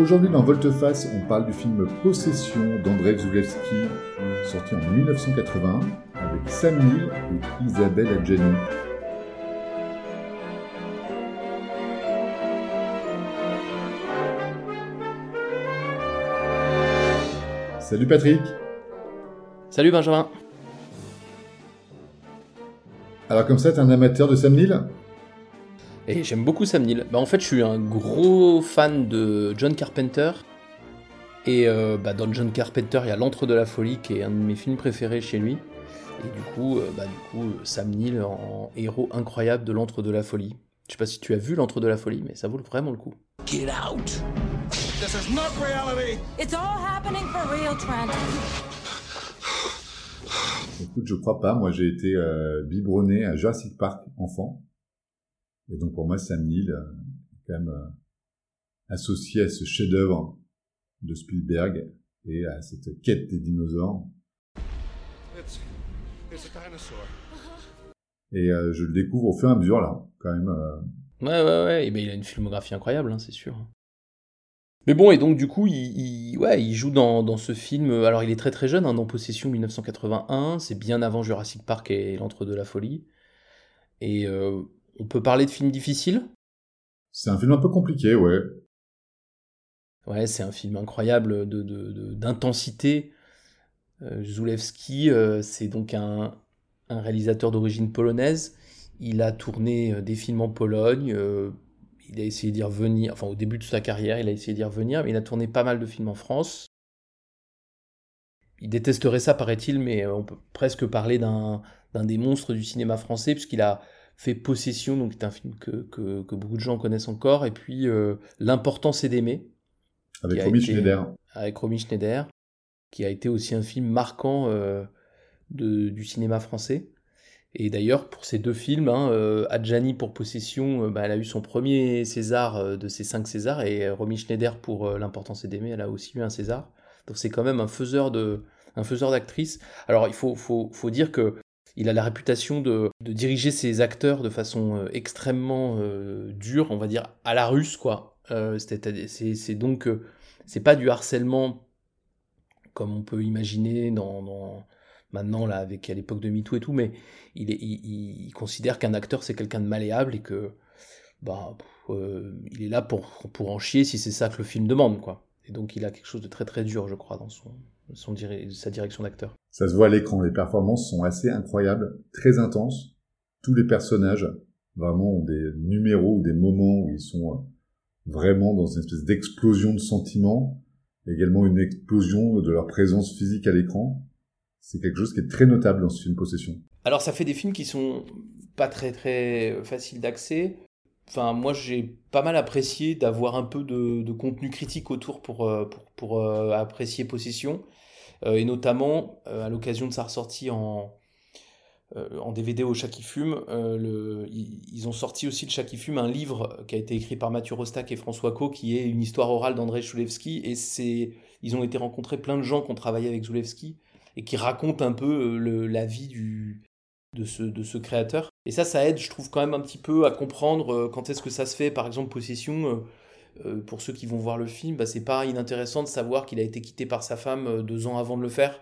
Aujourd'hui dans Volteface, on parle du film Possession d'Andrei Zulewski, sorti en 1981 avec Sam Neill et Isabelle Adjani. Salut Patrick. Salut Benjamin. Alors comme ça, t'es un amateur de Sam Neill? Et j'aime beaucoup Sam Neill. Bah, en fait, je suis un gros fan de John Carpenter. Et euh, bah, dans John Carpenter, il y a L'Antre de la Folie, qui est un de mes films préférés chez lui. Et du coup, euh, bah, du coup Sam Neill en héros incroyable de L'Antre de la Folie. Je sais pas si tu as vu L'Antre de la Folie, mais ça vaut vraiment le coup. Get out! This is not reality! It's all happening for real, Trent. Écoute, je crois pas. Moi, j'ai été euh, biberonné à Jurassic Park enfant. Et donc pour moi, Sam Neill euh, est quand même euh, associé à ce chef-d'œuvre de Spielberg et à cette quête des dinosaures. It's, it's a dinosaur. Et euh, je le découvre au fur et à mesure là, quand même. euh, Ouais, ouais, ouais. Et ben, il a une filmographie incroyable, hein, c'est sûr. Mais bon, et donc du coup, il, il- ouais, il joue dans, dans ce film. Alors, il est très très jeune, hein, dans Possession 1981. C'est bien avant Jurassic Park et L'Antre de la Folie. Et euh, on peut parler de film difficile C'est un film un peu compliqué, ouais. Ouais, c'est un film incroyable de, de- de- d'intensité. Euh, Zulewski, euh, c'est donc un, un réalisateur d'origine polonaise. Il a tourné euh, des films en Pologne. euh, il a essayé d'y revenir, enfin au début de sa carrière, il a essayé d'y revenir, mais il a tourné pas mal de films en France. Il détesterait ça, paraît-il, mais on peut presque parler d'un, d'un des monstres du cinéma français, puisqu'il a fait Possession, donc c'est un film que, que, que beaucoup de gens connaissent encore, et puis euh, L'important c'est d'aimer, Avec Romy été- Schneider. avec Romy Schneider, qui a été aussi un film marquant euh, de- du cinéma français. Et d'ailleurs, pour ces deux films, hein, euh, Adjani pour Possession, euh, bah, elle a eu son premier César de ses cinq Césars, et Romy Schneider pour L'importance c'est d'aimer, elle a aussi eu un César. Donc c'est quand même un faiseur de, un faiseur d'actrices. Alors il faut, faut, faut dire que il a la réputation de, diriger ses acteurs de façon euh, extrêmement euh, dure, on va dire à la russe, quoi. Euh, c'est- donc c'est pas du harcèlement comme on peut imaginer dans, maintenant là avec à l'époque de MeToo et tout, mais il, est, il, considère qu'un acteur c'est quelqu'un de malléable et que bah il est là pour pour en chier si c'est ça que le film demande quoi. Et donc il a quelque chose de très très dur je crois dans son, sa direction d'acteur. Ça se voit à l'écran. Les performances sont assez incroyables, très intenses. Tous les personnages vraiment ont des numéros ou des moments où ils sont euh, vraiment dans une espèce d'explosion de sentiments. Également une explosion de leur présence physique à l'écran. C'est quelque chose qui est très notable dans ce film Possession. Alors ça fait des films qui sont pas très très faciles d'accès. Enfin moi j'ai pas mal apprécié d'avoir un peu de, contenu critique autour pour, euh, pour, pour, euh, apprécier Possession. Euh, et notamment euh, à l'occasion de sa ressortie en, euh, en DVD au Chat qui fume, ils, ont sorti aussi le Chat qui fume, un livre qui a été écrit par Mathieu Rostac et François Co, qui est une histoire orale d'André Zulewski. Et ils ont été rencontrés plein de gens qui ont travaillé avec Zulewski et qui racontent un peu la vie du, de, ce, de ce créateur. Et ça, ça aide, je trouve, quand même un petit peu à comprendre quand est-ce que ça se fait. Par exemple, Possession, euh, pour ceux qui vont voir le film, bah, c'est pas inintéressant de savoir qu'il a été quitté par sa femme euh, deux ans avant de le faire.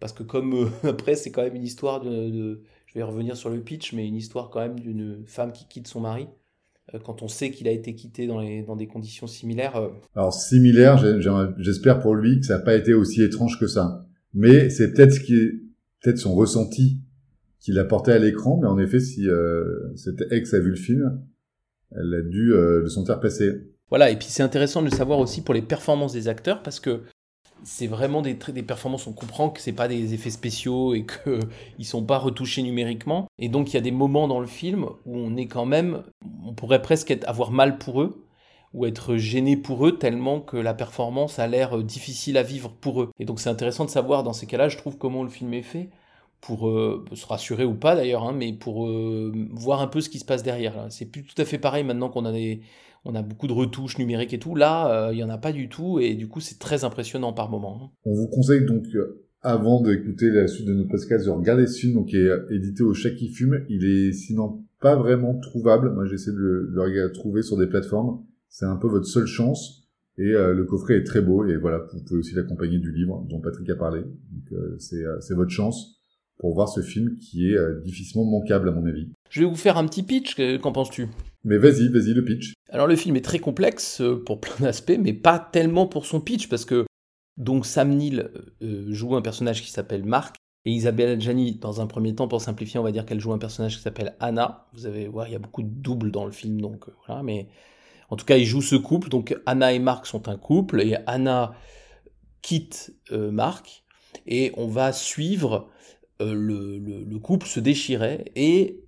Parce que comme euh, après, c'est quand même une histoire de, Je vais revenir sur le pitch, mais une histoire quand même d'une femme qui quitte son mari. Quand on sait qu'il a été quitté dans, les, dans des conditions similaires, Alors similaire, j'espère pour lui que ça n'a pas été aussi étrange que ça. Mais c'est peut-être ce qui peut-être son ressenti qu'il a porté à l'écran. Mais en effet, si cette ex a vu le film, elle a dû le sentir passer. Voilà, et puis c'est intéressant de le savoir aussi pour les performances des acteurs parce que c'est vraiment des, des performances, on comprend que c'est pas des effets spéciaux et qu'ils sont pas retouchés numériquement. Et donc il y a des moments dans le film où on est quand même, on pourrait presque être- avoir mal pour eux, ou être gêné pour eux tellement que la performance a l'air difficile à vivre pour eux. Et donc c'est intéressant de savoir dans ces cas-là, je trouve, comment le film est fait pour euh, se rassurer ou pas d'ailleurs, hein, mais pour euh, voir un peu ce qui se passe derrière. C'est plus tout à fait pareil maintenant qu'on a des, on a beaucoup de retouches numériques et tout. Là, il n'y en a pas du tout, et du coup, c'est très impressionnant par moment. hein. On vous conseille donc, euh, avant d'écouter la suite de notre podcast, de regarder ce film, qui est édité au Chat qui fume. Il est sinon pas vraiment trouvable. Moi, j'essaie de le, de le trouver sur des plateformes. C'est un peu votre seule chance. Et euh, le coffret est très beau. Et voilà, vous pouvez aussi l'accompagner du livre dont Patrick a parlé. Euh, c'est euh, votre chance pour voir ce film qui est euh, difficilement manquable, à mon avis. Je vais vous faire un petit pitch, que- qu'en penses-tu? Mais vas-y, vas-y, le pitch. Alors le film est très complexe euh, pour plein d'aspects, mais pas tellement pour son pitch, parce que donc Sam Neill euh, joue un personnage qui s'appelle Marc, et Isabelle Adjani, dans un premier temps, pour simplifier, on va dire qu'elle joue un personnage qui s'appelle Anna. Vous allez voir, il y a beaucoup de doubles dans le film, donc euh, voilà, mais en tout cas, ils jouent ce couple. Donc Anna et Marc sont un couple, et Anna quitte euh, Marc, et on va suivre euh, le, le- le couple se déchirer, et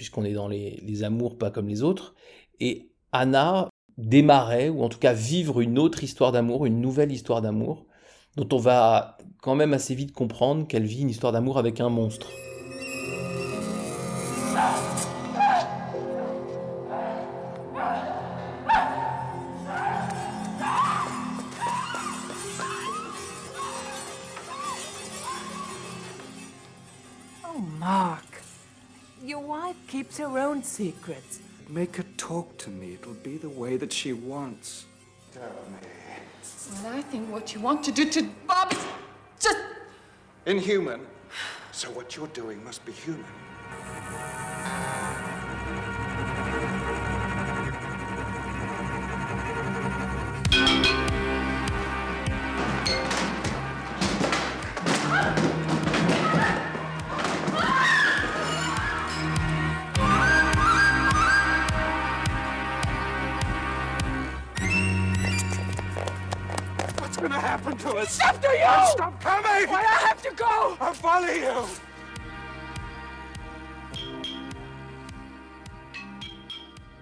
puisqu'on est dans les, amours pas comme les autres, et Anna démarrer, ou en tout cas vivre une autre histoire d'amour, une nouvelle histoire d'amour, dont on va quand même assez vite comprendre qu'elle vit une histoire d'amour avec un monstre. Oh, Mark. Your wife keeps her own secrets. Make her talk to me. It'll be the way that she wants. Tell me. Well, I think what you want to do to Bob is just. Inhuman. So what you're doing must be human. Us? After you! Stop coming! Well, I have to go! I'll follow you!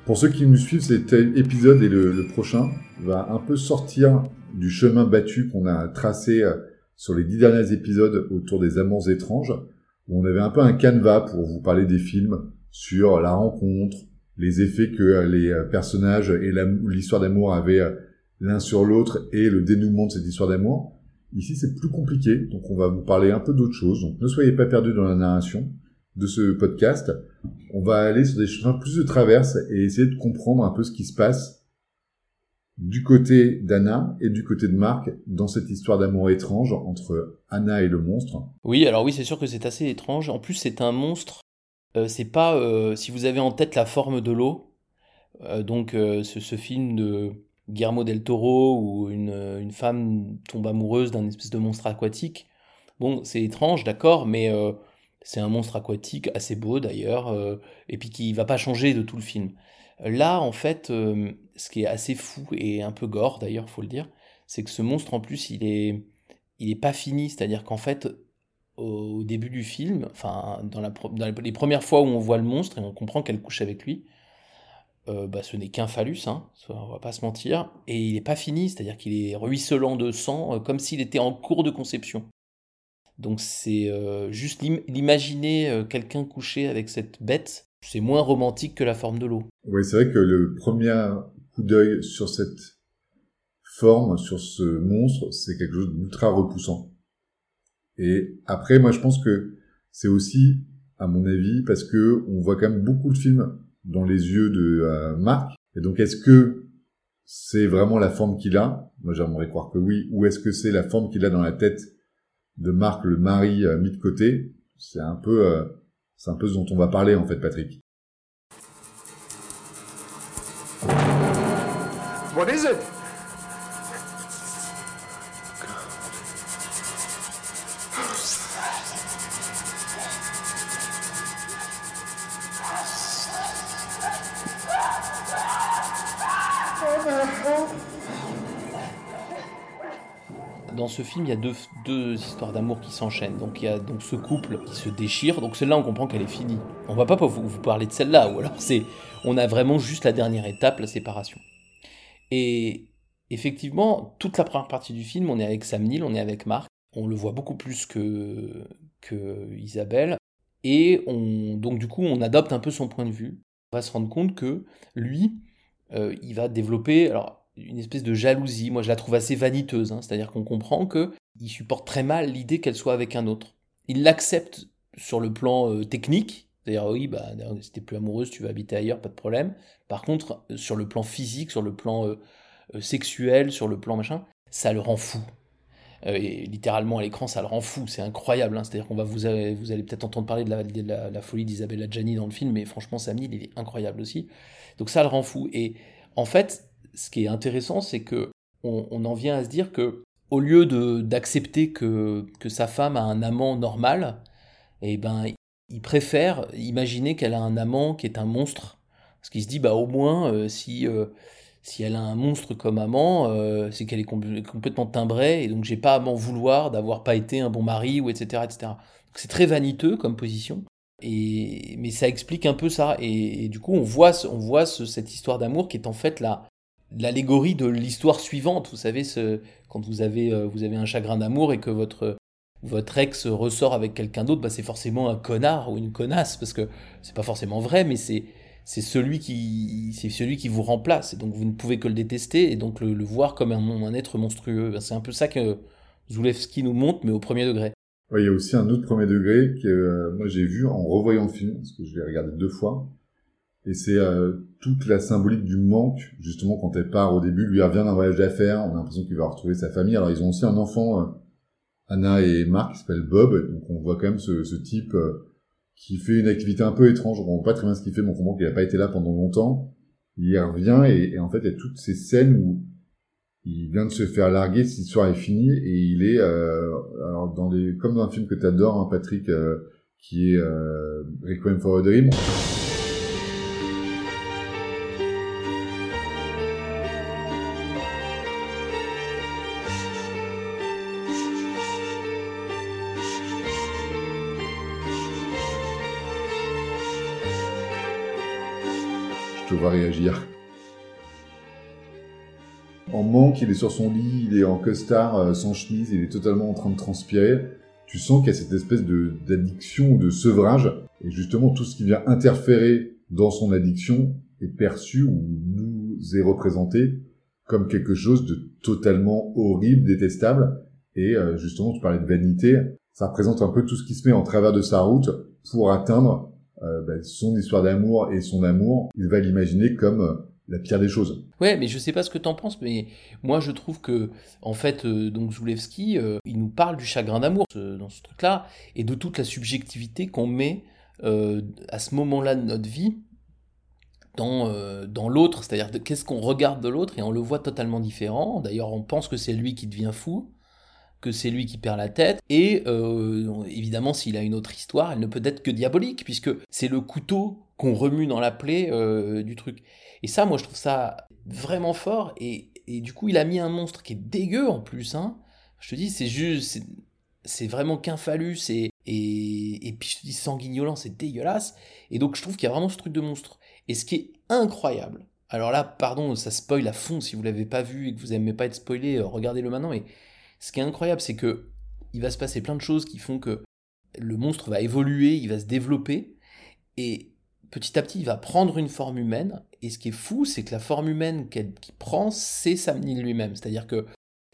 Pour ceux qui nous suivent, cet épisode et le, le prochain va un peu sortir du chemin battu qu'on a tracé euh, sur les dix derniers épisodes autour des amours étranges, où on avait un peu un canevas pour vous parler des films sur la rencontre, les effets que euh, les euh, personnages et l'histoire d'amour avaient l'un sur l'autre et le dénouement de cette histoire d'amour. Ici, c'est plus compliqué, donc on va vous parler un peu d'autre chose. Donc ne soyez pas perdus dans la narration de ce podcast. On va aller sur des chemins plus de traverse et essayer de comprendre un peu ce qui se passe du côté d'Anna et du côté de Marc dans cette histoire d'amour étrange entre Anna et le monstre. Oui, alors oui, c'est sûr que c'est assez étrange. En plus, c'est un monstre. euh, c'est pas. euh, si vous avez en tête la forme de l'eau, euh, donc ce film de Guillermo del Toro où une, une femme tombe amoureuse d'un espèce de monstre aquatique. Bon, c'est étrange, d'accord, mais euh, c'est un monstre aquatique assez beau d'ailleurs, euh, et puis qui va pas changer de tout le film. Là, en fait, euh, ce qui est assez fou et un peu gore d'ailleurs, faut le dire, c'est que ce monstre en plus, il est, il pas fini, c'est-à-dire qu'en fait, au début du film, enfin dans, la, dans les premières fois où on voit le monstre et on comprend qu'elle couche avec lui, euh, bah, ce n'est qu'un phallus, hein, on va pas se mentir, et il n'est pas fini, c'est-à-dire qu'il est ruisselant de sang, euh, comme s'il était en cours de conception. Donc c'est euh, juste l'im- l'imaginer quelqu'un couché avec cette bête, c'est moins romantique que la forme de l'eau. Oui, c'est vrai que le premier coup d'œil sur cette forme, sur ce monstre, c'est quelque chose d'ultra repoussant. Et après, moi, je pense que c'est aussi, à mon avis, parce que on voit quand même beaucoup de films dans les yeux de euh, Marc. Et donc, est-ce que c'est vraiment la forme qu'il a? Moi, j'aimerais croire que oui. Ou est-ce que c'est la forme qu'il a dans la tête de Marc, le mari euh, mis de côté? C'est un peu, euh, c'est un peu ce dont on va parler en fait, Patrick. What is it? Dans ce film, il y a deux, deux histoires d'amour qui s'enchaînent. Donc il y a donc ce couple qui se déchire. Donc celle-là, on comprend qu'elle est finie. On va pas vous, parler de celle-là, ou alors c'est, on a vraiment juste la dernière étape, la séparation. Et effectivement, toute la première partie du film, on est avec Sam Neill, on est avec Marc, on le voit beaucoup plus que, que Isabelle, et on, donc du coup, on adopte un peu son point de vue. On va se rendre compte que lui, euh, il va développer alors, une espèce de jalousie. Moi, je la trouve assez vaniteuse, hein. c'est-à-dire qu'on comprend que il supporte très mal l'idée qu'elle soit avec un autre. Il l'accepte sur le plan euh, technique, c'est-à-dire oui, bah, si t'es plus amoureuse, tu vas habiter ailleurs, pas de problème. Par contre, euh, sur le plan physique, sur le plan sexuel, sur le plan machin, ça le rend fou. et littéralement à l'écran, ça le rend fou, c'est incroyable. Hein. C'est-à-dire qu'on va vous, vous allez peut-être entendre parler de la folie d'Isabella Gianni dans le film, mais franchement, Sam Neill, il est incroyable aussi. Donc ça le rend fou. Et en fait, ce qui est intéressant, c'est que on, en vient à se dire que au lieu d'accepter que, que sa femme a un amant normal, eh ben il préfère imaginer qu'elle a un amant qui est un monstre. Parce qu'il se dit bah au moins euh, si euh, si elle a un monstre comme amant, euh, c'est qu'elle est complètement timbrée et donc j'ai pas à m'en vouloir d'avoir pas été un bon mari ou etc etc. C'est très vaniteux comme position. Et, mais ça explique un peu ça. Et, du coup, on voit, on voit cette histoire d'amour qui est en fait la, l'allégorie de l'histoire suivante. Vous savez, ce, quand vous avez, euh, vous avez un chagrin d'amour et que votre, votre ex ressort avec quelqu'un d'autre, bah, c'est forcément un connard ou une connasse, parce que c'est pas forcément vrai, mais c'est, c'est celui qui, c'est celui qui vous remplace. Et donc vous ne pouvez que le détester et donc le, voir comme un, un, être monstrueux. Bah, c'est un peu ça que Zulewski nous montre, mais au premier degré. il y a aussi un autre premier degré que euh, moi j'ai vu en revoyant le film, parce que je l'ai regardé deux fois. Et c'est euh, toute la symbolique du manque, justement, quand elle part au début, lui revient d'un voyage d'affaires, on a l'impression qu'il va retrouver sa famille. Alors ils ont aussi un enfant, euh, Anna et Marc, qui s'appelle Bob, donc on voit quand même ce, ce type qui fait une activité un peu étrange, on comprend pas très bien ce qu'il fait, mais on comprend qu'il n'a pas été là pendant longtemps. Il revient, et, et en fait, il y a toutes ces scènes où il vient de se faire larguer, cette histoire est finie, et il est euh, alors dans les comme dans un film que tu adores, hein, Patrick, euh, qui est euh, Requiem for a Dream. Vois réagir en manque, il est sur son lit, il est en costard, euh, sans chemise, il est totalement en train de transpirer. Tu sens qu'il y a cette espèce d'addiction ou de sevrage, et justement tout ce qui vient interférer dans son addiction est perçu ou nous est représenté comme quelque chose de totalement horrible, détestable. Et euh, justement, tu parlais de vanité, ça représente un peu tout ce qui se met en travers de sa route pour atteindre euh, ben, son histoire d'amour et son amour. Il va l'imaginer comme la pire des choses. Ouais, mais je sais pas ce que t'en penses, mais moi je trouve que, en fait, euh, donc Zulewski, euh, il nous parle du chagrin d'amour dans ce truc-là, et de toute la subjectivité qu'on met euh, à ce moment-là de notre vie dans, dans l'autre, c'est-à-dire qu'est-ce qu'on regarde de l'autre, et on le voit totalement différent. D'ailleurs, on pense que c'est lui qui devient fou, que c'est lui qui perd la tête, et évidemment, s'il a une autre histoire, elle ne peut être que diabolique, puisque c'est le couteau qu'on remue dans la plaie du truc. Et ça, moi, je trouve ça vraiment fort. Et, et, du coup, il a mis un monstre qui est dégueu en plus. Hein. Je te dis, c'est juste. C'est vraiment qu'un phallus. Et, et, et puis, je te dis, sanguignolant, c'est dégueulasse. Et donc, je trouve qu'il y a vraiment ce truc de monstre. Et ce qui est incroyable. Alors là, pardon, ça spoil à fond. Si vous l'avez pas vu et que vous n'aimez pas être spoilé, euh, regardez-le maintenant. Ce qui est incroyable, c'est que il va se passer plein de choses qui font que le monstre va évoluer, il va se développer. Et petit à petit, il va prendre une forme humaine. Et ce qui est fou, c'est que la forme humaine qu'il prend, c'est Sam lui-même. C'est-à-dire que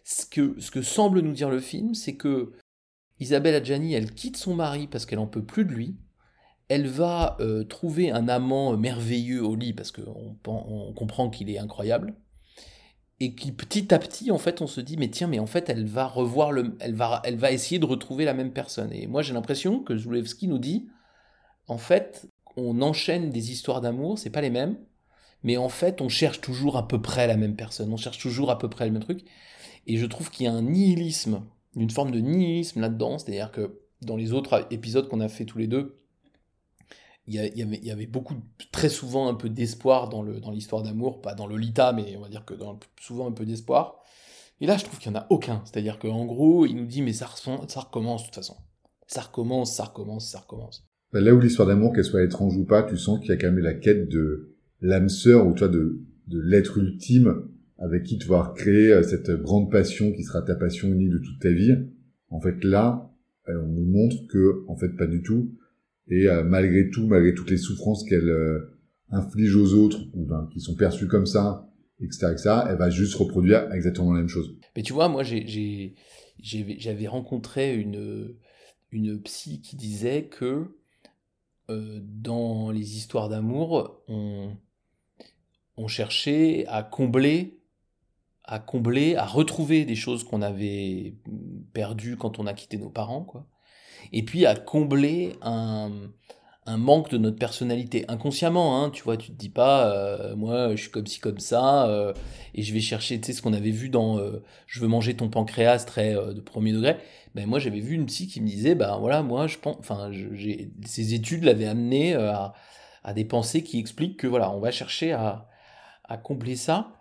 ce, que semble nous dire le film, c'est que Isabelle Adjani, elle quitte son mari parce qu'elle en peut plus de lui. Elle va euh, trouver un amant merveilleux au lit parce qu'on on comprend qu'il est incroyable. Et qui petit à petit, en fait, on se dit, mais tiens, mais en fait, elle va revoir le, elle va, elle va essayer de retrouver la même personne. Et moi, j'ai l'impression que Zulewski nous dit, en fait, on enchaîne des histoires d'amour, c'est pas les mêmes, mais en fait, on cherche toujours à peu près la même personne, on cherche toujours à peu près le même truc. Et je trouve qu'il y a un nihilisme, une forme de nihilisme là-dedans, c'est-à-dire que dans les autres épisodes qu'on a fait tous les deux, il y, avait, beaucoup, très souvent un peu d'espoir dans l'histoire dans d'amour, pas dans Lolita, mais on va dire que dans, souvent un peu d'espoir. Et là, je trouve qu'il n'y en a aucun. C'est-à-dire qu'en gros, il nous dit, mais ça, ça recommence de toute façon. Ça recommence, ça recommence, ça recommence. Bah, là où l'histoire d'amour, qu'elle soit étrange ou pas, tu sens qu'il y a quand même la quête de l'âme sœur, ou tu vois, de, de l'être ultime, avec qui tu vas créer euh, cette grande passion qui sera ta passion unique de toute ta vie. En fait, là, euh, on nous montre que, en fait, pas du tout. Et euh, malgré tout, malgré toutes les souffrances qu'elle inflige aux autres, ou ben, qui sont perçues comme ça, etc., etc., elle va juste reproduire exactement la même chose. Mais tu vois, moi, j'avais rencontré une, psy qui disait que dans les histoires d'amour, on, on cherchait à combler à combler, à retrouver des choses qu'on avait perdues quand on a quitté nos parents, quoi. Et puis à combler un, un manque de notre personnalité inconsciemment, hein, tu vois, tu te dis pas, euh, moi je suis comme ci comme ça, euh, et je vais chercher, tu sais, ce qu'on avait vu dans euh, Je veux manger ton pancréas très de premier degré. Ben moi j'avais vu une psy qui me disait, ben voilà, moi je pense, enfin, ces études l'avaient amené à, à des pensées qui expliquent que voilà, on va chercher à, à combler ça.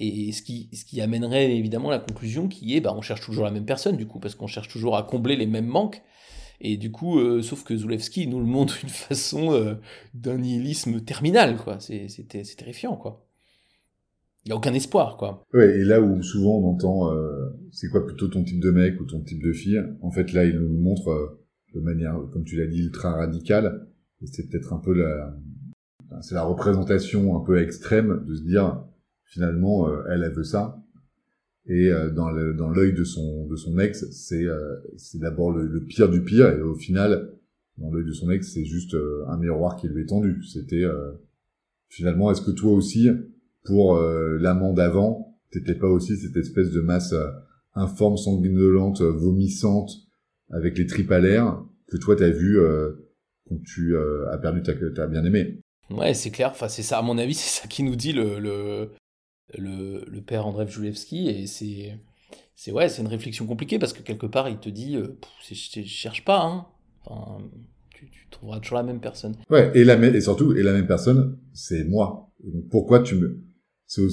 Et ce qui, ce qui amènerait évidemment la conclusion qui est, bah, on cherche toujours la même personne du coup, parce qu'on cherche toujours à combler les mêmes manques. Et du coup, euh, sauf que Zulewski nous le montre d'une façon euh, d'un nihilisme terminal, quoi. C'est terrifiant, quoi. Il n'y a aucun espoir, quoi. Ouais, et là où souvent on entend, euh, c'est quoi plutôt ton type de mec ou ton type de fille, en fait là, il nous le montre de manière, comme tu l'as dit, ultra radicale. Et c'est peut-être un peu la, c'est la représentation un peu extrême de se dire, finalement, elle, elle veut ça. Et euh, dans le, dans l'œil de son de son ex, c'est euh, c'est d'abord le, pire du pire, et au final, dans l'œil de son ex, c'est juste un miroir qui lui est tendu. C'était finalement, est-ce que toi aussi, pour l'amant d'avant, t'étais pas aussi cette espèce de masse informe, sanguinolente, vomissante, avec les tripes à l'air, que toi t'as vu quand tu as perdu ta, ta bien-aimé Ouais, c'est clair. Enfin, c'est ça, à mon avis, c'est ça qui nous dit le, le, le, père André Joulewski et c'est c'est ouais c'est une réflexion compliquée parce que quelque part il te dit euh, je, cherche pas hein. Enfin, tu, trouveras toujours la même personne. Ouais et la et surtout et la même personne c'est moi. Donc pourquoi tu me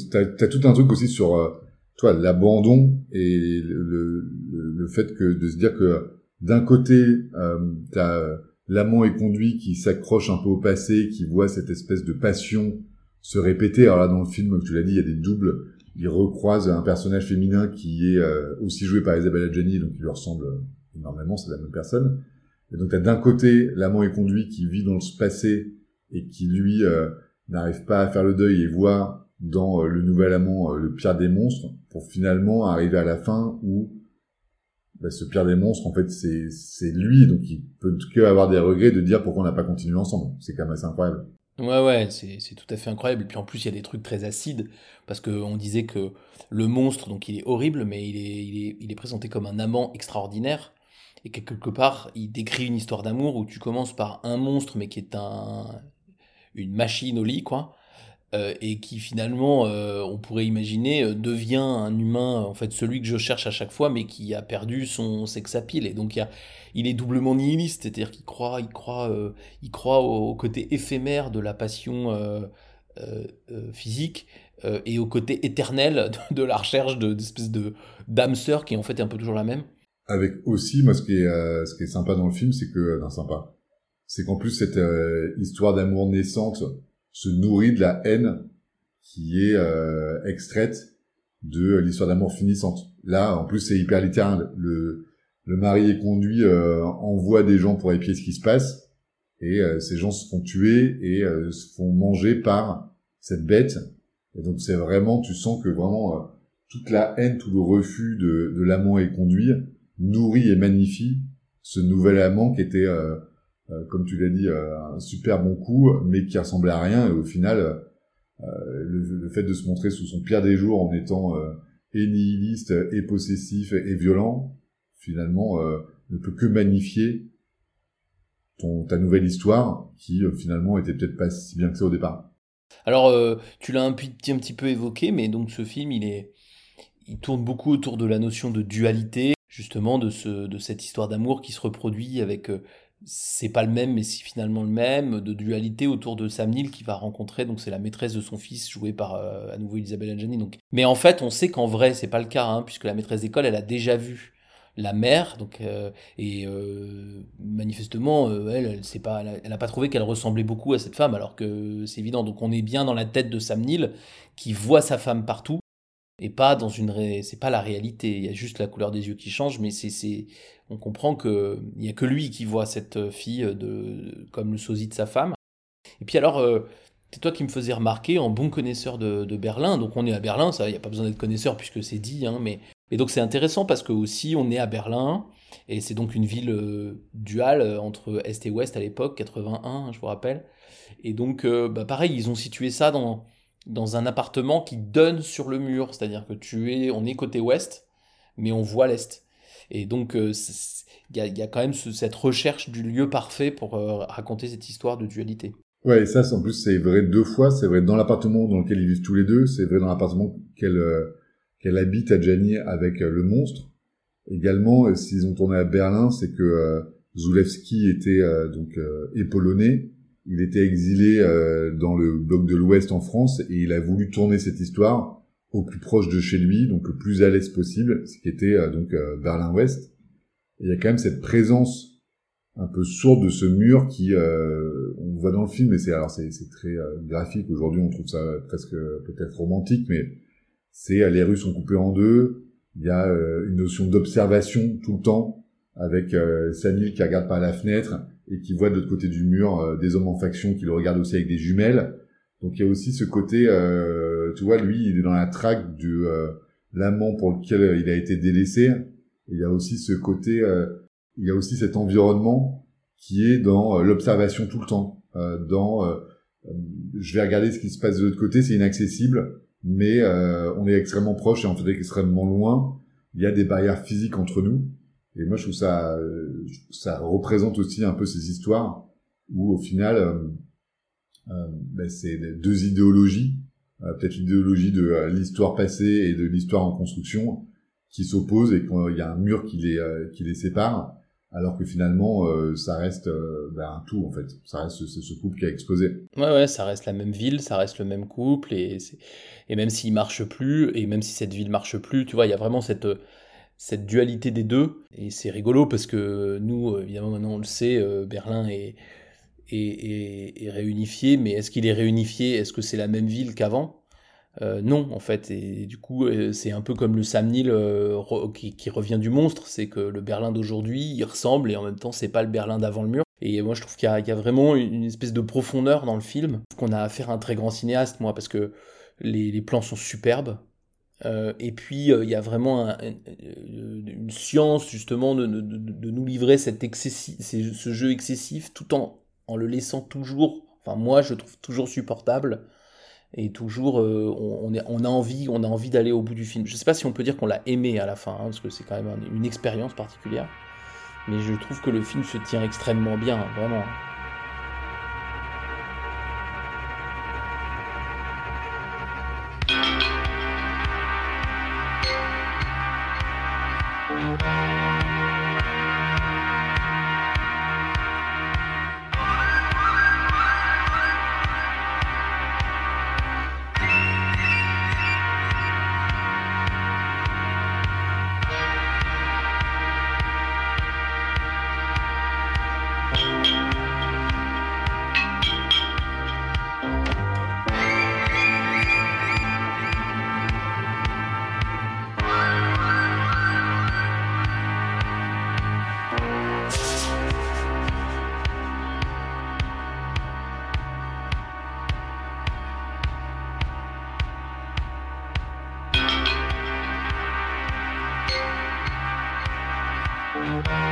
t'as as tout un truc aussi sur euh, toi l'abandon et le, le, fait que de se dire que d'un côté euh, t'as l'amant est conduit qui s'accroche un peu au passé qui voit cette espèce de passion se répéter. Alors là, dans le film, comme tu l'as dit, il y a des doubles. Il recroise un personnage féminin qui est euh, aussi joué par Isabelle Adjani, donc il lui ressemble énormément, c'est la même personne. Et donc, tu as d'un côté l'amant est conduit qui vit dans le passé et qui, lui, euh, n'arrive pas à faire le deuil et voit dans euh, le nouvel amant le pire des monstres, pour finalement arriver à la fin où bah, ce pire des monstres, en fait, c'est lui, donc il peut que avoir des regrets de dire pourquoi on n'a pas continué ensemble. C'est quand même assez incroyable. Ouais, ouais, c'est, tout à fait incroyable. Et puis en plus, il y a des trucs très acides, parce qu'on disait que le monstre, donc il est horrible, mais il est, il est, il est présenté comme un amant extraordinaire. Et que quelque part, il décrit une histoire d'amour où tu commences par un monstre, mais qui est un, une machine au lit, quoi. Euh, et qui finalement, euh, on pourrait imaginer, euh, devient un humain, en fait, celui que je cherche à chaque fois, mais qui a perdu son sex appeal. Et donc, il, est doublement nihiliste, c'est-à-dire qu'il croit, il croit, il croit au, côté éphémère de la passion physique et au côté éternel de, la recherche d'espèce de, d'âme sœur qui, en fait, est un peu toujours la même. Avec aussi, moi, ce qui est, ce qui est sympa dans le film, c'est que, non, sympa, c'est qu'en plus, cette histoire d'amour naissante, se nourrit de la haine qui est euh, extraite de l'histoire d'amour finissante. Là, en plus, c'est hyper littéral. Le, le mari est conduit, euh, envoie des gens pour épier ce qui se passe, et euh, ces gens se font tuer et se font manger par cette bête. Et donc, c'est vraiment, tu sens que vraiment toute la haine, tout le refus de, de l'amant est conduit nourrit et magnifie ce nouvel amant qui était euh, comme tu l'as dit, euh, un super bon coup, mais qui ressemblait à rien. Et au final, euh, le, fait de se montrer sous son pire des jours en étant et et possessif, et violent, finalement, ne peut que magnifier ta nouvelle histoire, qui finalement était peut-être pas si bien que ça au départ. Alors, tu l'as un, petit, petit peu évoqué, mais donc ce film, il est, il tourne beaucoup autour de la notion de dualité, justement de cette histoire d'amour qui se reproduit avec c'est pas le même, mais c'est finalement le même, de dualité autour de Sam Neill qui va rencontrer, donc c'est la maîtresse de son fils, jouée par euh, à nouveau Isabelle Adjani. Donc. Mais en fait, on sait qu'en vrai, c'est pas le cas, hein, puisque la maîtresse d'école, elle a déjà vu la mère, donc euh, et euh, manifestement, elle, elle, sait pas, elle a, pas trouvé qu'elle ressemblait beaucoup à cette femme, alors que c'est évident. Donc on est bien dans la tête de Sam Neill qui voit sa femme partout et pas dans une c'est pas la réalité. Il y a juste la couleur des yeux qui change mais c'est on comprend que il a que lui qui voit cette fille de comme le sosie de sa femme. Et puis alors euh, c'est toi qui me faisais remarquer en bon connaisseur de, Berlin donc on est à Berlin ça il y a pas besoin d'être connaisseur puisque c'est dit hein, mais et donc c'est intéressant parce que aussi on est à Berlin et c'est donc une ville euh, duale euh, entre est et ouest à l'époque 81 je vous rappelle. Et donc euh, bah, pareil ils ont situé ça dans dans un appartement qui donne sur le mur, c'est-à-dire que tu es, on est côté ouest, mais on voit l'est. Et donc, euh, il y, a, quand même ce, cette recherche du lieu parfait pour euh, raconter cette histoire de dualité. Ouais, et ça, en plus, c'est vrai deux fois. C'est vrai dans l'appartement dans lequel ils vivent tous les deux. C'est vrai dans l'appartement qu'elle euh, habite à Gianni avec le monstre. Également, s'ils ont tourné à Berlin, c'est que Zulewski était donc épaulonné il était exilé euh, dans le bloc de l'Ouest en France et il a voulu tourner cette histoire au plus proche de chez lui, donc le plus à l'est possible, ce qui était euh, donc euh, Berlin-Ouest. Il y a quand même cette présence un peu sourde de ce mur qui, on voit dans le film, et c'est alors c'est très graphique. Aujourd'hui, on trouve ça presque peut-être romantique, mais c'est les rues sont coupées en deux. Il y a une notion d'observation tout le temps avec euh, qui regarde par la fenêtre et qui voit de l'autre côté du mur euh, des hommes en faction qui le regardent aussi avec des jumelles. Donc il y a aussi ce côté, euh, tu vois, lui, il est dans la traque de euh, l'amant pour lequel il a été délaissé. il y a aussi ce côté, il y a aussi cet environnement qui est dans l'observation tout le temps, dans je vais regarder ce qui se passe de l'autre côté, c'est inaccessible, mais on est extrêmement proche et en fait extrêmement loin. Il y a des barrières physiques entre nous. Et moi, je trouve ça, ça représente aussi un peu ces histoires où, au final, euh, euh, ben c'est deux idéologies, euh, peut-être l'idéologie de euh, l'histoire passée et de l'histoire en construction, qui s'opposent et qu'il y a un mur qui les, qui les sépare, alors que finalement, ça reste ben, un tout, en fait. Ça reste ce, ce, couple qui a explosé. Ouais, ouais, ça reste la même ville, ça reste le même couple, et, et même s'il marche plus, et même si cette ville marche plus, tu vois, il y a vraiment cette cette dualité des deux. Et c'est rigolo parce que nous, évidemment, maintenant on le sait, euh, Berlin est, est, est, réunifié, mais est-ce qu'il est réunifié? Est-ce que c'est la même ville qu'avant? Euh, non, en fait, et du coup, euh, c'est un peu comme le Sam Neill euh, qui, qui, revient du monstre, c'est que le Berlin d'aujourd'hui, il ressemble, et en même temps, c'est pas le Berlin d'avant le mur. Et moi, je trouve qu'il y, y, a vraiment une espèce de profondeur dans le film, qu'on a affaire à un très grand cinéaste, moi, parce que les plans sont superbes, euh, et puis euh, il y a vraiment un, une science justement de, de, nous livrer cet ce jeu excessif tout en, en le laissant toujours, enfin moi je trouve toujours supportable et toujours euh, on, est, on, a envie, on a envie d'aller au bout du film. Je sais pas si on peut dire qu'on l'a aimé à la fin, hein, parce que c'est quand même une expérience particulière, mais je trouve que le film se tient extrêmement bien, vraiment. Moi,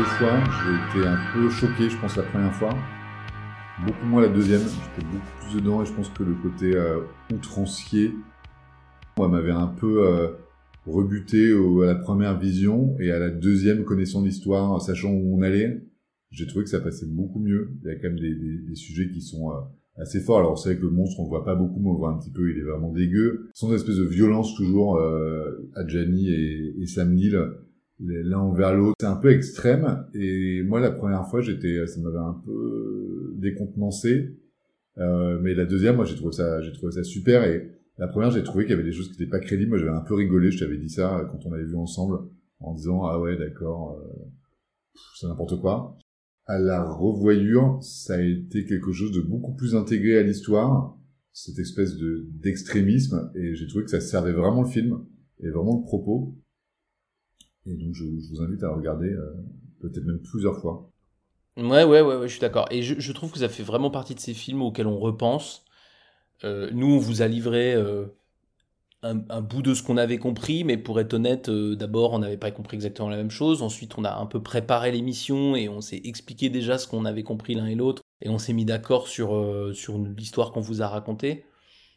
deux fois. J'ai été un peu choqué, je pense, la première fois. Beaucoup moins la deuxième. J'étais beaucoup plus dedans et je pense que le côté euh, outrancier, m'avait un peu euh, rebuté à la première vision et à la deuxième connaissant l'histoire, sachant où on allait. J'ai trouvé que ça passait beaucoup mieux. Il y a quand même des, sujets qui sont euh, assez forts. Alors, c'est vrai que le monstre, on le voit pas beaucoup, mais on le voit un petit peu. Il est vraiment dégueu. Sans espèce de violence toujours à Gianni et, et Sam Neill l'un envers l'autre. C'est un peu extrême. Et moi, la première fois, j'étais, ça m'avait un peu décontenancé. Euh, mais la deuxième, moi, j'ai trouvé ça, j'ai trouvé ça super. Et la première, j'ai trouvé qu'il y avait des choses qui n'étaient pas crédibles. Moi, j'avais un peu rigolé. Je t'avais dit ça quand on avait vu ensemble, en disant ah ouais, d'accord, euh, c'est n'importe quoi. À la revoyure, ça a été quelque chose de beaucoup plus intégré à l'histoire, cette espèce de d'extrémisme, et j'ai trouvé que ça servait vraiment le film et vraiment le propos. Et donc, je, vous invite à regarder euh, peut-être même plusieurs fois. Ouais, ouais, ouais, je suis d'accord. Et je, trouve que ça fait vraiment partie de ces films auxquels on repense. Euh, nous, on vous a livré euh, un, bout de ce qu'on avait compris, mais pour être honnête, d'abord, on n'avait pas compris exactement la même chose. Ensuite, on a un peu préparé l'émission et on s'est expliqué déjà ce qu'on avait compris l'un et l'autre. Et on s'est mis d'accord sur, sur l'histoire qu'on vous a racontée.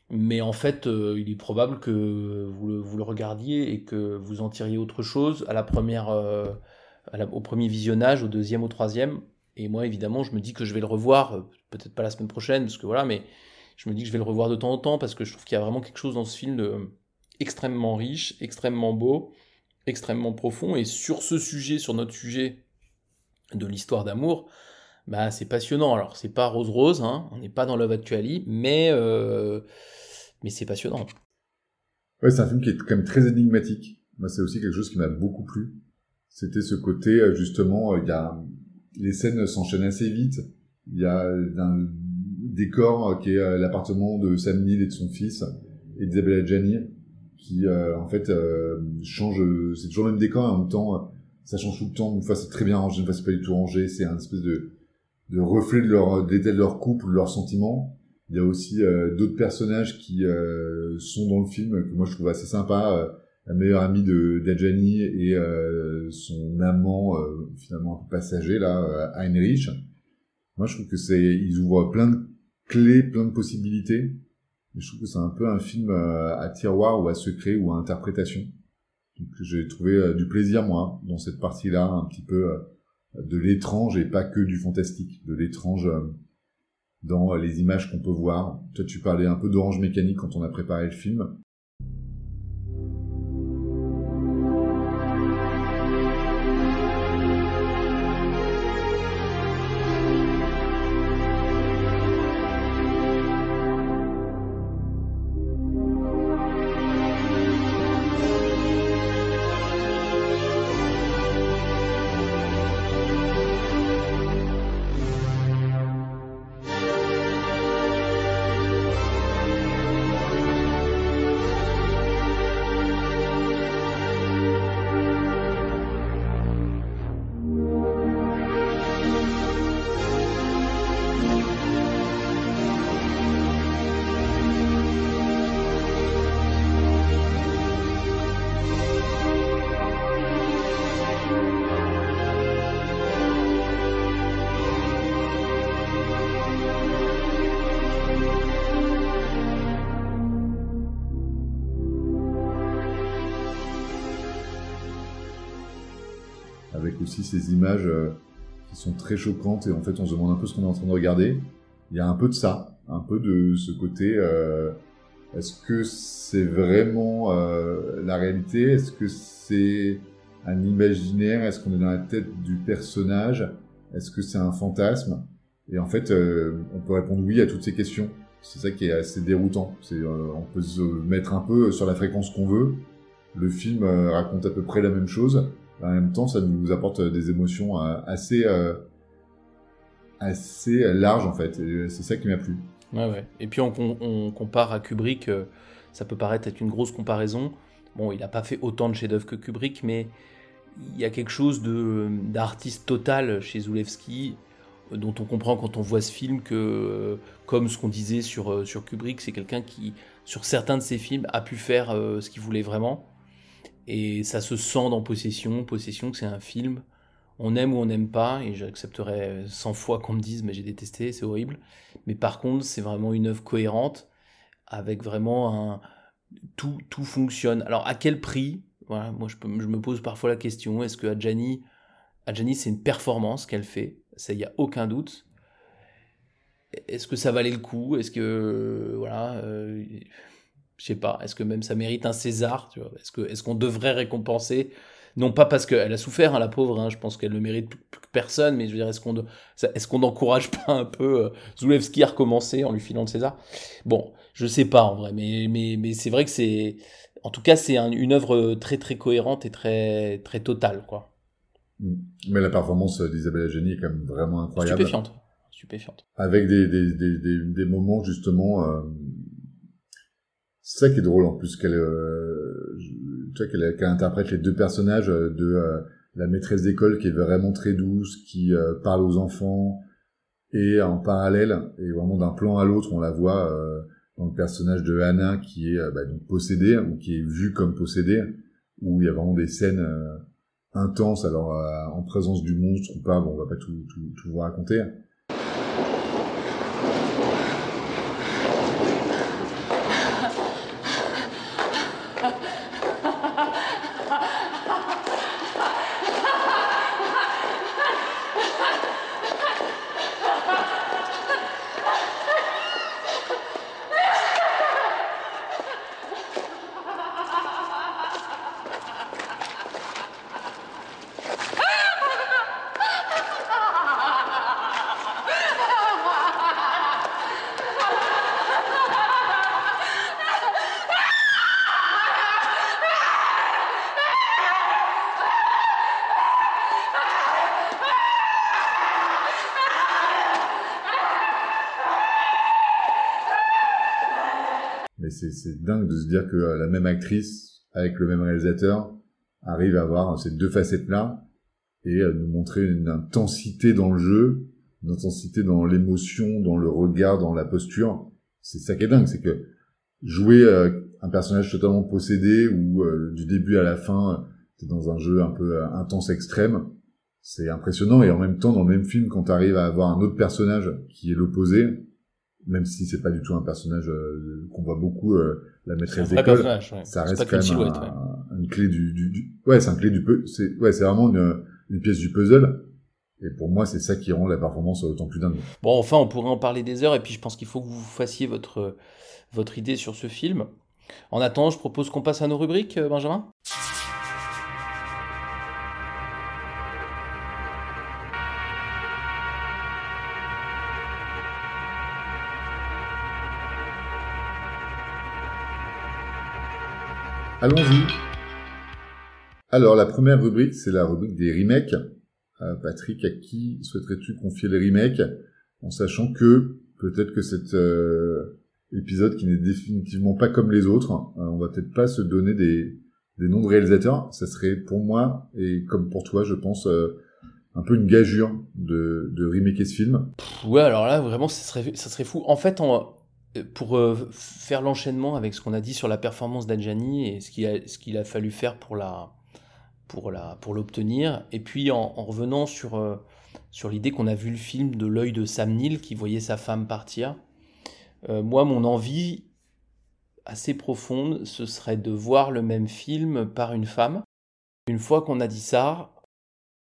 Mais en fait, euh, il est probable que vous le, vous le, regardiez et que vous en tiriez autre chose à la première, la, au premier visionnage, au deuxième, au troisième. Et moi, évidemment, je me dis que je vais le revoir, peut-être pas la semaine prochaine, parce que voilà, mais je me dis que je vais le revoir de temps en temps, parce que je trouve qu'il y a vraiment quelque chose dans ce film de extrêmement riche, extrêmement beau, extrêmement profond. Et sur ce sujet, sur notre sujet de l'histoire d'amour, bah, c'est passionnant. Alors, c'est pas rose-rose, hein, on n'est pas dans Love Actually, mais, euh, mais c'est passionnant. Ouais, c'est un film qui est quand même très énigmatique. Moi, c'est aussi quelque chose qui m'a beaucoup plu. C'était ce côté, justement, il y a les scènes s'enchaînent assez vite. Il y a un décor qui est l'appartement de Sam Neill et de son fils, Isabella Adjani, qui euh, en fait euh, change. C'est toujours le même décor, et en même temps, ça change tout le temps. Une fois c'est très bien rangé, une fois c'est pas du tout rangé. C'est un espèce de, de reflet de leur d'état de leur couple, de leurs sentiments. Il y a aussi euh, d'autres personnages qui euh, sont dans le film que moi je trouve assez sympa. La meilleure amie de d'Adjani et euh, son amant euh, finalement un peu passager là Heinrich. Moi je trouve que c'est ils ouvrent plein de clés plein de possibilités. Et je trouve que c'est un peu un film euh, à tiroir ou à secret ou à interprétation. Donc j'ai trouvé euh, du plaisir moi dans cette partie là un petit peu euh, de l'étrange et pas que du fantastique de l'étrange dans les images qu'on peut voir. Toi tu parlais un peu d'orange mécanique quand on a préparé le film ces images euh, qui sont très choquantes et en fait on se demande un peu ce qu'on est en train de regarder. Il y a un peu de ça, un peu de ce côté. Euh, est-ce que c'est vraiment euh, la réalité? Est-ce que c'est un imaginaire? Est-ce qu'on est dans la tête du personnage? Est-ce que c'est un fantasme? Et en fait, on peut répondre oui à toutes ces questions. C'est ça qui est assez déroutant. C'est, on peut se mettre un peu sur la fréquence qu'on veut. Le film raconte à peu près la même chose en même temps, ça nous apporte des émotions euh, assez, euh, assez larges, en fait. C'est ça qui m'a plu. Et puis, on, compare à Kubrick, euh, ça peut paraître être une grosse comparaison. Bon, il n'a pas fait autant de chefs-d'œuvre que Kubrick, mais il y a quelque chose d'artiste total chez Zulewski, dont on comprend quand on voit ce film que, comme ce qu'on disait sur, sur Kubrick, c'est quelqu'un qui, sur certains de ses films, a pu faire ce qu'il voulait vraiment. Et ça se sent dans Possession. Possession, c'est un film. On aime ou on n'aime pas, et j'accepterais 100 fois qu'on me dise, mais j'ai détesté, c'est horrible. Mais par contre, c'est vraiment une œuvre cohérente, avec vraiment un. Tout, tout fonctionne. Alors, à quel prix? Moi, je me pose parfois la question est-ce que Adjani, Adjani c'est une performance qu'elle fait? Ça, il n'y a aucun doute. Est-ce que ça valait le coup? Est-ce que. Voilà. Euh, je sais pas, est-ce que même ça mérite un César tu vois? Est-ce que est-ce qu'on devrait récompenser? Non pas parce qu'elle a souffert, hein, la pauvre, hein, je pense qu'elle ne mérite plus que personne, mais je veux dire, est-ce qu'on est qu'on n'encourage pas un peu euh, Zulewski à recommencer en lui filant le César? Bon, je sais pas en vrai, mais, mais, mais c'est vrai que c'est. En tout cas, c'est une œuvre très très cohérente et très, très totale, quoi. Mm. Mais la performance d'Isabelle Adjani est quand même vraiment incroyable. Stupéfiante. Stupéfiante. Avec des, des, des, des, des moments justement. Euh... C'est ça qui est drôle en plus qu'elle. Euh tu vois, qu'elle qu interprète les deux personnages euh, de euh, la maîtresse d'école qui est vraiment très douce, qui euh, parle aux enfants, et en parallèle, et vraiment d'un plan à l'autre, on la voit dans le personnage de Anna qui est bah, donc possédée, ou qui est vue comme possédée, où il y a vraiment des scènes intenses, alors en présence du monstre ou pas, bon, on va pas tout, tout, tout vous raconter, c'est dingue de se dire que euh, la même actrice, avec le même réalisateur, arrive à avoir ces deux facettes-là et à nous montrer une intensité dans le jeu, une intensité dans l'émotion, dans le regard, dans la posture. C'est ça qui est dingue, c'est que jouer euh, un personnage totalement possédé ou euh, du début à la fin, t'es dans un jeu un peu intense extrême, c'est impressionnant et en même temps dans le même film quand t'arrives à avoir un autre personnage qui est l'opposé, même si c'est pas du tout un personnage euh, qu'on voit beaucoup, euh, la maîtresse d'école, ouais. ça reste quand même un, une clé du, du, du... ouais, c'est un clé du peu, c'est ouais, c'est vraiment une, une pièce du puzzle. Et pour moi, c'est ça qui rend la performance autant plus dingue. Bon, enfin, on pourrait en parler des heures, et puis je pense qu'il faut que vous fassiez votre votre idée sur ce film. En attendant, je propose qu'on passe à nos rubriques, euh, Benjamin? Allons-y. Alors, la première rubrique, c'est la rubrique des remakes. Euh, Patrick, à qui souhaiterais-tu confier les remakes en sachant que peut-être que cet euh, épisode qui n'est définitivement pas comme les autres, euh, on va peut-être pas se donner des, noms de réalisateurs. Ça serait pour moi et comme pour toi, je pense, euh, un peu une gageure de, de remaker ce film. Ouais, alors là, vraiment, ça serait, ça serait fou. En fait, on, pour euh, faire l'enchaînement avec ce qu'on a dit sur la performance d'Adjani et ce qu'il a, fallu faire pour la pour l'obtenir. Et puis en, en revenant sur euh, sur l'idée qu'on a vu le film de l'œil de Sam Neill qui voyait sa femme partir euh, moi mon envie assez profonde ce serait de voir le même film par une femme. Une fois qu'on a dit ça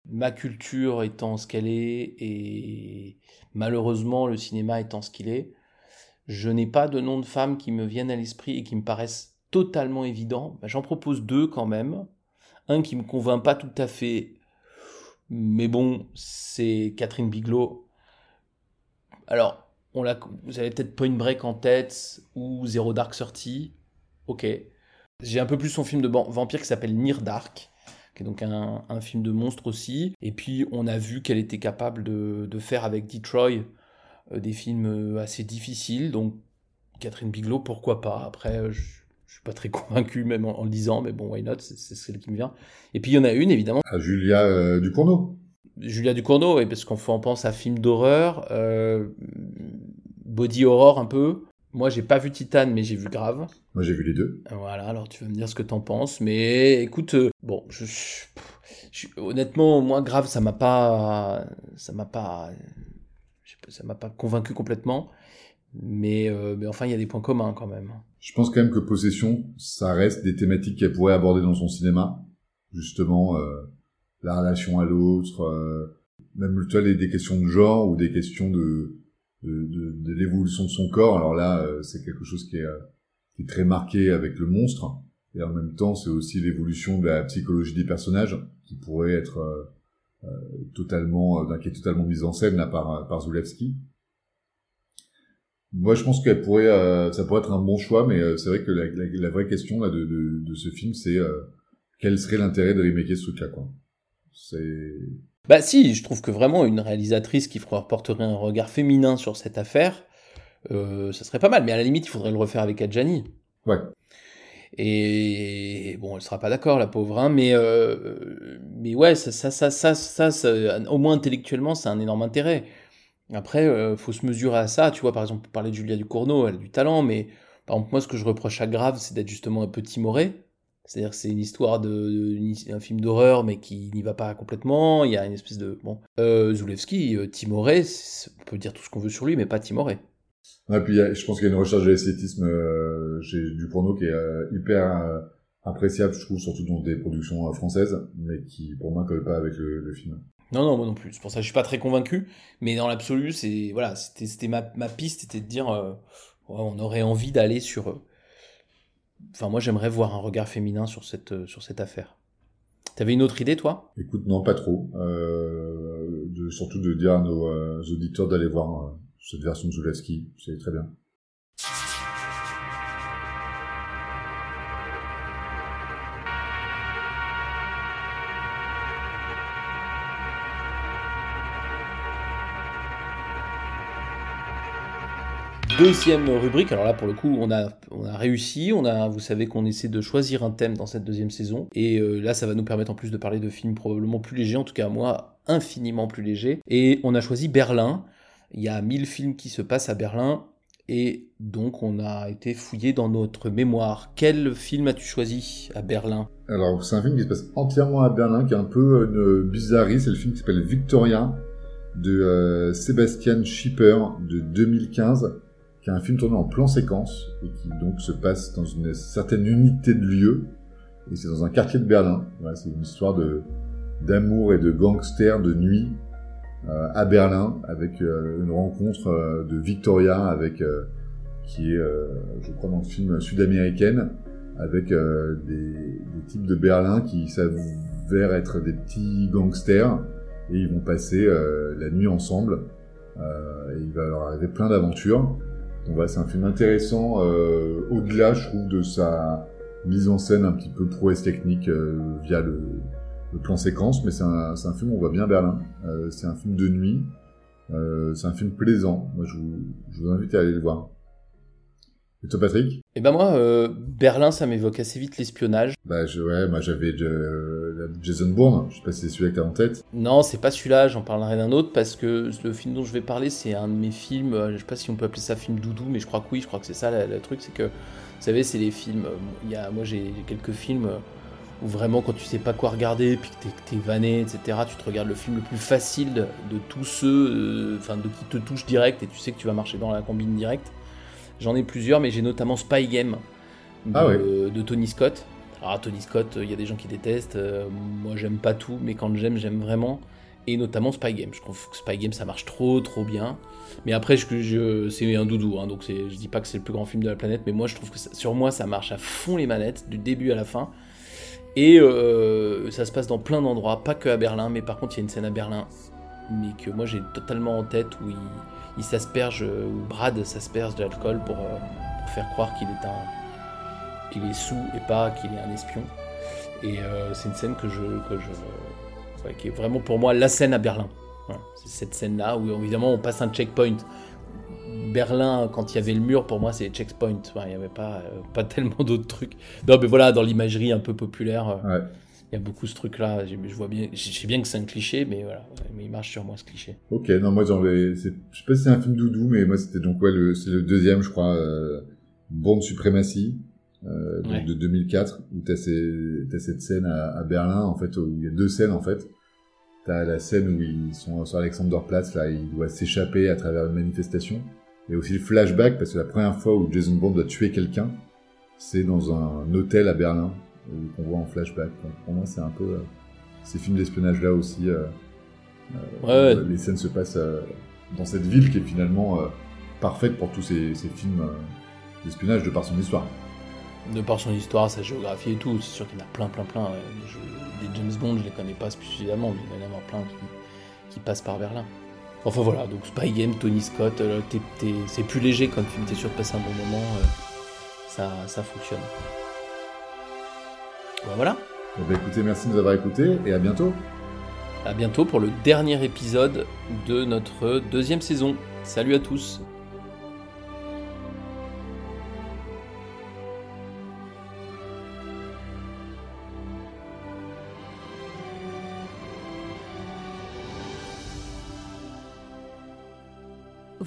ma culture étant ce qu'elle est et malheureusement le cinéma étant ce qu'il est je n'ai pas de nom de femme qui me viennent à l'esprit et qui me paraissent totalement évidents. Ben, j'en propose deux quand même. Un qui me convainc pas tout à fait, mais bon, c'est Catherine Bigelow. Alors, on vous avez peut-être Point Break en tête ou Zero Dark Thirty. Ok. J'ai un peu plus son film de vampire qui s'appelle Near Dark, qui est donc un, film de monstre aussi. Et puis, on a vu qu'elle était capable de, faire avec Detroit des films euh, assez difficiles. Donc Catherine Bigelow, pourquoi pas? Après, euh, je, je suis pas très convaincu même en, le disant, mais bon, why not? C'est celle qui me vient. Et puis il y en a une évidemment. À Julia euh, Ducournau. Julia Ducournau, oui, parce qu'on pense à film d'horreur, body horror un peu. Moi, j'ai pas vu Titan, mais j'ai vu Grave. Moi, j'ai vu les deux. Voilà, alors tu vas me dire ce que t'en penses. Mais écoute, bon, je, je, honnêtement, moi, Grave, ça m'a pas, ça m'a pas ça m'a pas convaincu complètement. Mais, euh, mais enfin, il y a des points communs quand même. Je pense quand même que Possession, ça reste des thématiques qu'elle pourrait aborder dans son cinéma. Justement, euh, la relation à l'autre, euh, même tu vois, des questions de genre ou des questions de, de, de, l'évolution de son corps. Alors là, euh, c'est quelque chose qui est, qui est très marqué avec le monstre. et en même temps, c'est aussi l'évolution de la psychologie des personnages qui pourrait être euh, euh, totalement, euh, qui est totalement mise en scène là par par Zulewski. Moi, je pense qu'elle pourrait, euh, ça pourrait être un bon choix, mais euh, c'est vrai que la, la, la, vraie question là de, de, de ce film, c'est euh, quel serait l'intérêt de remaker ce truc-là, quoi. C'est. Bah si, je trouve que vraiment une réalisatrice qui porterait un regard féminin sur cette affaire, euh, ça serait pas mal. Mais à la limite, il faudrait le refaire avec Adjani. Ouais. Et bon, elle sera pas d'accord, la pauvre, hein, mais euh, mais ouais, ça, ça, ça, ça, ça, au moins intellectuellement, c'est un énorme intérêt. Après, euh, faut se mesurer à ça. Tu vois, par exemple, parler de Julia Ducournau, elle a du talent, mais par exemple, moi, ce que je reproche à Grave, c'est d'être justement un peu timoré. C'est-à-dire que c'est une histoire de, un film d'horreur, mais qui n'y va pas complètement. Il y a une espèce de bon. Euh, Zulewski, euh, timoré, on peut dire tout ce qu'on veut sur lui, mais pas timoré. Ouais, puis je pense qu'il y a une recherche de l'esthétisme euh, chez Ducournau qui est euh, hyper euh, appréciable, je trouve, surtout dans des productions euh, françaises, mais qui pour moi colle pas avec le, le film. Non, non, moi non plus. C'est pour ça que je suis pas très convaincu. Mais dans l'absolu, c'est voilà, c'était c'était ma, ma piste, c'était de dire, euh, ouais, on aurait envie d'aller sur. Euh, enfin, moi, j'aimerais voir un regard féminin sur cette euh, sur cette affaire. T'avais une autre idée, toi? Écoute, non, pas trop. Euh, de, surtout de dire à nos euh, auditeurs d'aller voir cette version de Zulewski, c'est très bien. Deuxième rubrique, alors là pour le coup on a, on a réussi, on a, vous savez qu'on essaie de choisir un thème dans cette deuxième saison, et euh, là ça va nous permettre en plus de parler de films probablement plus légers, en tout cas moi infiniment plus légers, et on a choisi Berlin, il y a 1000 films qui se passent à Berlin, et donc on a été fouillé dans notre mémoire. Quel film as-tu choisi à Berlin? Alors c'est un film qui se passe entièrement à Berlin, qui est un peu une bizarrerie, c'est le film qui s'appelle Victoria, de euh, Sébastien Schipper de 2015 qui est un film tourné en plan séquence et qui donc se passe dans une certaine unité de lieu et c'est dans un quartier de Berlin. C'est une histoire d'amour et de gangster de nuit euh, à Berlin avec euh, une rencontre euh, de Victoria avec euh, qui est euh, je crois dans le film sud-américaine avec euh, des, des, types de Berlin qui s'avèrent être des petits gangsters et ils vont passer la nuit ensemble. Et il va leur arriver plein d'aventures. Donc voilà, c'est un film intéressant, euh, au-delà, je trouve, de sa mise en scène un petit peu prouesse technique euh, via le, le, plan séquence, mais c'est un, un, film où on voit bien Berlin. Euh, c'est un film de nuit, euh, c'est un film plaisant. Moi, je vous, je vous invite à aller le voir. Et toi, Patrick? Eh ben moi, euh, Berlin, ça m'évoque assez vite l'espionnage. Bah je, ouais, moi j'avais Jason Bourne. Je sais pas si c'est celui-là que t'as en tête. Non, c'est pas celui-là. J'en parlerai d'un autre parce que le film dont je vais parler, c'est un de mes films. Je sais pas si on peut appeler ça film doudou, mais je crois que oui. Je crois que c'est ça le, truc, c'est que vous savez, c'est les films. Il y a, moi, j'ai quelques films où vraiment, quand tu sais pas quoi regarder, puis que t'es, vanné, etc., tu te regardes le film le plus facile de, de tous ceux, enfin, euh, de qui te touche direct, et tu sais que tu vas marcher dans la combine directe. J'en ai plusieurs, mais j'ai notamment Spy Game de, ah de Tony Scott. Alors Tony Scott, il y a des gens qui détestent. Euh, moi, j'aime pas tout, mais quand j'aime, j'aime vraiment. Et notamment Spy Game. Je trouve que Spy Game, ça marche trop, trop bien. Mais après, je, je, c'est un doudou, hein, donc je dis pas que c'est le plus grand film de la planète, mais moi, je trouve que ça, sur moi, ça marche à fond les manettes, du début à la fin. Et euh, ça se passe dans plein d'endroits, pas que à Berlin, mais par contre, il y a une scène à Berlin, mais que moi, j'ai totalement en tête où il s'asperge, ou Brad s'asperge d'alcool pour, euh, pour, faire croire qu'il est un, qu'il est sous et pas qu'il est un espion. Et euh, c'est une scène que je, que je, qui est vraiment pour moi la scène à Berlin. C'est cette scène-là où évidemment on passe un checkpoint. Berlin, quand il y avait le mur, pour moi, c'est checkpoint. Enfin, il n'y avait pas, euh, pas tellement d'autres trucs. Non, mais voilà, dans l'imagerie un peu populaire. Ouais il y a beaucoup ce truc là je vois bien je sais bien que c'est un cliché mais voilà mais il marche sur moi ce cliché ok non moi j'en vais je sais pas si c'est un film doudou mais moi c'était donc ouais le c'est le deuxième je crois euh, Bond Supremacy euh, donc ouais. de 2004 où t'as ces t'as cette scène à, à, Berlin en fait où il y a deux scènes en fait t'as la scène où ils sont sur Alexanderplatz là il doit s'échapper à travers une manifestation et aussi le flashback parce que la première fois où Jason Bond doit tuer quelqu'un c'est dans un hôtel à Berlin qu'on voit en flashback. Donc pour moi, c'est un peu euh, ces films d'espionnage là aussi. Euh, ouais, ouais. Les scènes se passent euh, dans cette ville qui est finalement parfaite pour tous ces, ces films d'espionnage de par son histoire. De par son histoire, sa géographie et tout, c'est sûr qu'il y en a plein, plein, plein. Je, les James Bond, je les connais pas suffisamment, mais il y en avoir plein qui, qui passent par Berlin. Enfin voilà, donc Spy Game, Tony Scott, euh, c'est plus léger comme film, t'es sûr de passer un bon moment, euh, ça, ça fonctionne. Ben voilà. Eh ben, écoutez, merci de nous avoir écoutés et à bientôt. À bientôt pour le dernier épisode de notre deuxième saison. Salut à tous.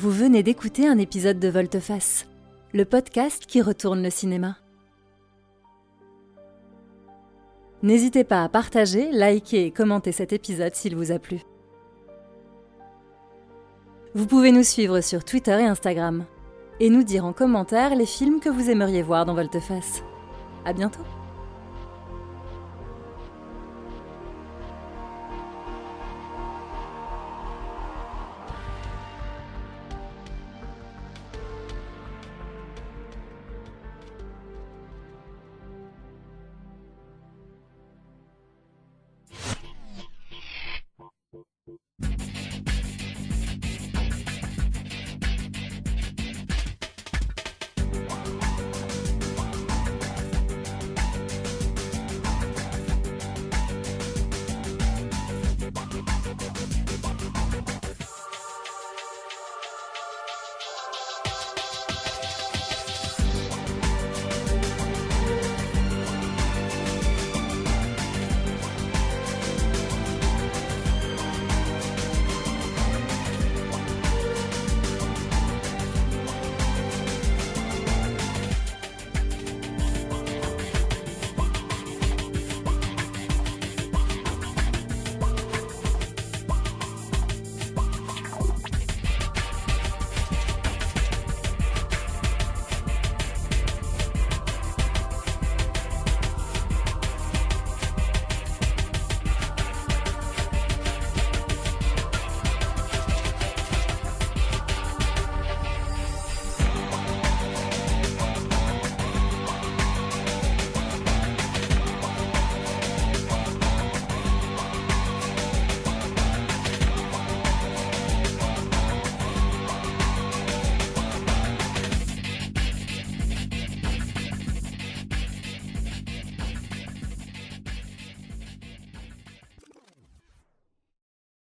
Vous venez d'écouter un épisode de Volteface, le podcast qui retourne le cinéma. N'hésitez pas à partager, liker et commenter cet épisode s'il vous a plu. Vous pouvez nous suivre sur Twitter et Instagram et nous dire en commentaire les films que vous aimeriez voir dans Volteface. À bientôt!